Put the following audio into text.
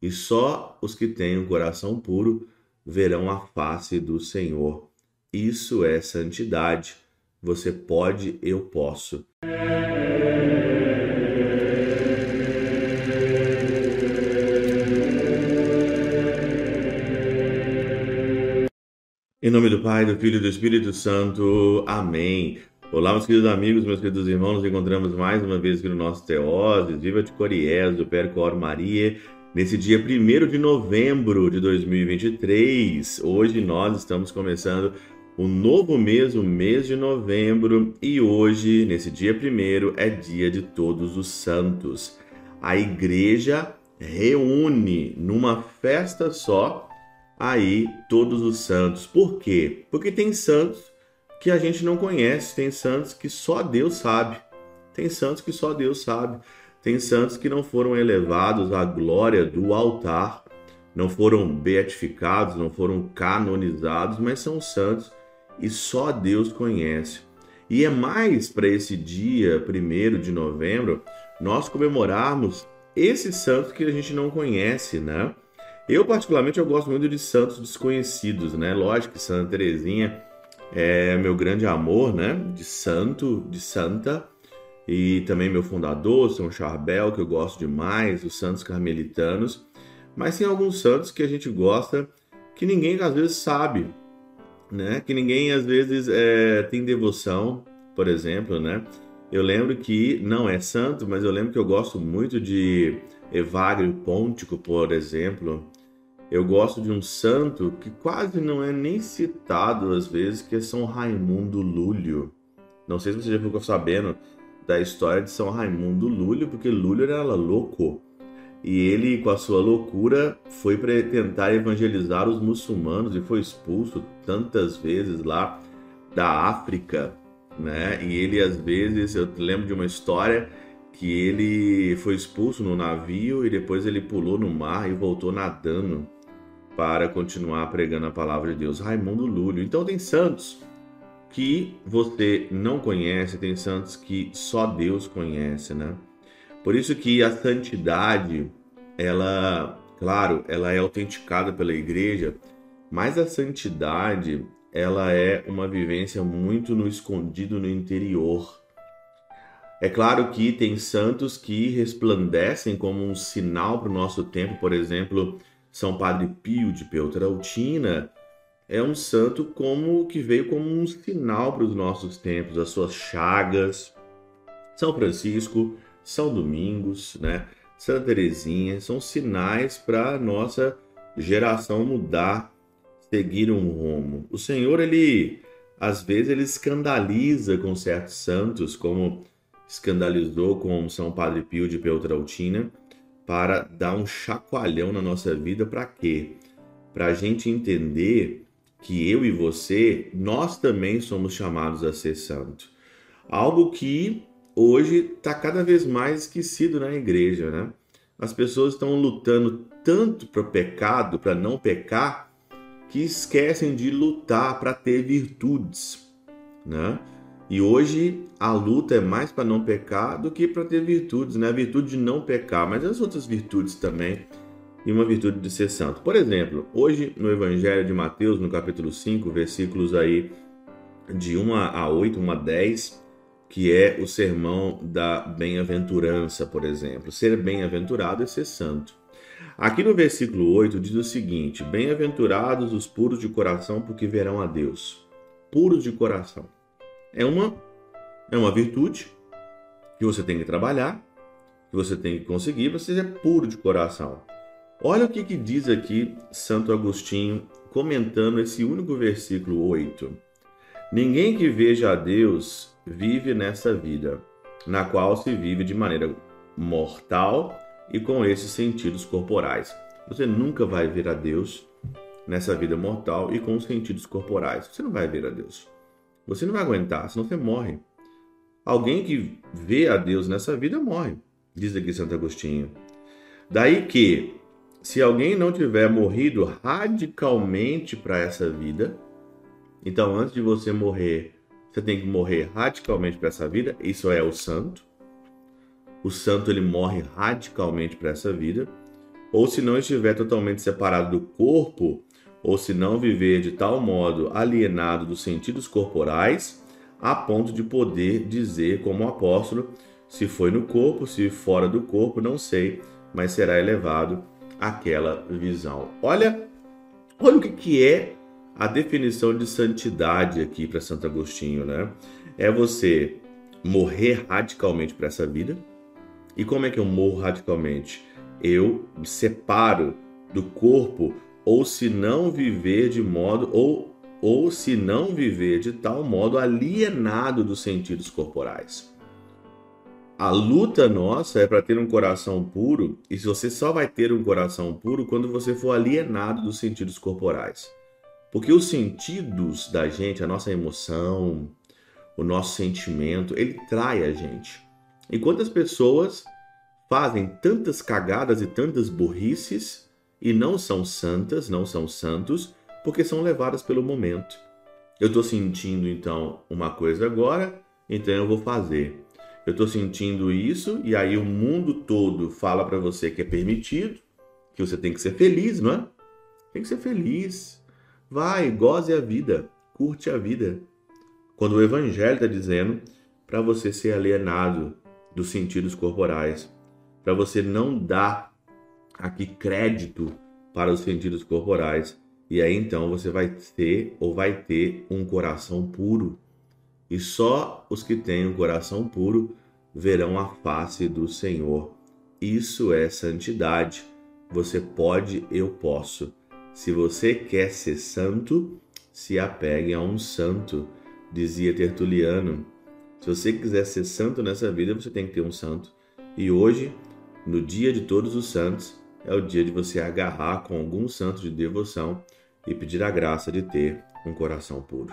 e só os que têm o coração puro verão a face do Senhor. Isso é santidade. Você pode, eu posso. Em nome do Pai, do Filho e do Espírito Santo. Amém. Olá, meus queridos amigos, meus queridos irmãos, nos encontramos mais uma vez aqui no nosso Teoses, Viva de Coriés, do Percor Maria, nesse dia 1 de novembro de 2023. Hoje nós estamos começando o novo mês, o mês de novembro, e hoje, nesse dia 1 é dia de Todos os Santos. A igreja reúne numa festa só aí todos os santos. Por quê? Porque tem santos que a gente não conhece, tem santos que só Deus sabe. Tem santos que só Deus sabe. Tem santos que não foram elevados à glória do altar, não foram beatificados, não foram canonizados, mas são santos e só Deus conhece. E é mais para esse dia, 1 de novembro, nós comemorarmos esses santos que a gente não conhece, né? Eu, particularmente, eu gosto muito de santos desconhecidos, né? Lógico que Santa Teresinha é meu grande amor, né? De santo, de santa. E também meu fundador, São Charbel, que eu gosto demais, os santos carmelitanos. Mas tem alguns santos que a gente gosta que ninguém às vezes sabe, né? Que ninguém às vezes é, tem devoção, por exemplo, né? Eu lembro que não é santo, mas eu lembro que eu gosto muito de Evagrio Pontico, por exemplo, eu gosto de um santo que quase não é nem citado às vezes, que é São Raimundo Lúlio. Não sei se você já ficou sabendo da história de São Raimundo Lúlio, porque Lúlio era louco. E ele, com a sua loucura, foi para tentar evangelizar os muçulmanos e foi expulso tantas vezes lá da África, né? E ele, às vezes, eu lembro de uma história que ele foi expulso no navio e depois ele pulou no mar e voltou nadando para continuar pregando a palavra de Deus. Raimundo Lúlio. Então tem santos que você não conhece, tem santos que só Deus conhece, né? Por isso que a santidade, ela, claro, ela é autenticada pela igreja, mas a santidade, ela é uma vivência muito no escondido no interior. É claro que tem santos que resplandecem como um sinal para o nosso tempo, por exemplo, são Padre Pio de Peltrautina é um santo como que veio como um sinal para os nossos tempos, as suas chagas. São Francisco, São Domingos, né? Santa Teresinha são sinais para a nossa geração mudar, seguir um rumo. O Senhor, ele às vezes ele escandaliza com certos santos, como escandalizou com São Padre Pio de Peltrautina, para dar um chacoalhão na nossa vida para quê? Para a gente entender que eu e você, nós também somos chamados a ser santo. Algo que hoje está cada vez mais esquecido na igreja, né? As pessoas estão lutando tanto para o pecado, para não pecar, que esquecem de lutar para ter virtudes, né? E hoje a luta é mais para não pecar do que para ter virtudes, né? A virtude de não pecar, mas as outras virtudes também. E uma virtude de ser santo. Por exemplo, hoje no Evangelho de Mateus, no capítulo 5, versículos aí de 1 a 8, 1 a 10, que é o sermão da bem-aventurança, por exemplo. Ser bem-aventurado é ser santo. Aqui no versículo 8 diz o seguinte: Bem-aventurados os puros de coração, porque verão a Deus. Puros de coração é uma, é uma virtude que você tem que trabalhar, que você tem que conseguir para ser puro de coração. Olha o que, que diz aqui Santo Agostinho comentando esse único versículo 8. Ninguém que veja a Deus vive nessa vida, na qual se vive de maneira mortal e com esses sentidos corporais. Você nunca vai ver a Deus nessa vida mortal e com os sentidos corporais. Você não vai ver a Deus. Você não vai aguentar, senão você morre. Alguém que vê a Deus nessa vida morre, diz aqui Santo Agostinho. Daí que, se alguém não tiver morrido radicalmente para essa vida, então antes de você morrer, você tem que morrer radicalmente para essa vida, isso é o santo. O santo ele morre radicalmente para essa vida. ou se não estiver totalmente separado do corpo, ou se não viver de tal modo alienado dos sentidos corporais, a ponto de poder dizer, como o apóstolo, se foi no corpo, se fora do corpo, não sei, mas será elevado àquela visão. Olha, olha o que, que é a definição de santidade aqui para Santo Agostinho, né? É você morrer radicalmente para essa vida. E como é que eu morro radicalmente? Eu me separo do corpo ou se não viver de modo ou ou se não viver de tal modo alienado dos sentidos corporais. A luta nossa é para ter um coração puro, e você só vai ter um coração puro quando você for alienado dos sentidos corporais. Porque os sentidos da gente, a nossa emoção, o nosso sentimento, ele trai a gente. E quantas pessoas fazem tantas cagadas e tantas burrices e não são santas, não são santos, porque são levadas pelo momento. Eu estou sentindo então uma coisa agora, então eu vou fazer. Eu estou sentindo isso e aí o mundo todo fala para você que é permitido, que você tem que ser feliz, não é? Tem que ser feliz. Vai, goze a vida, curte a vida. Quando o Evangelho está dizendo para você ser alienado dos sentidos corporais, para você não dar aqui crédito para os sentidos corporais, e aí então você vai ter ou vai ter um coração puro. E só os que têm um coração puro verão a face do Senhor. Isso é santidade. Você pode, eu posso. Se você quer ser santo, se apegue a um santo, dizia Tertuliano. Se você quiser ser santo nessa vida, você tem que ter um santo. E hoje, no dia de todos os santos, é o dia de você agarrar com algum santo de devoção e pedir a graça de ter um coração puro.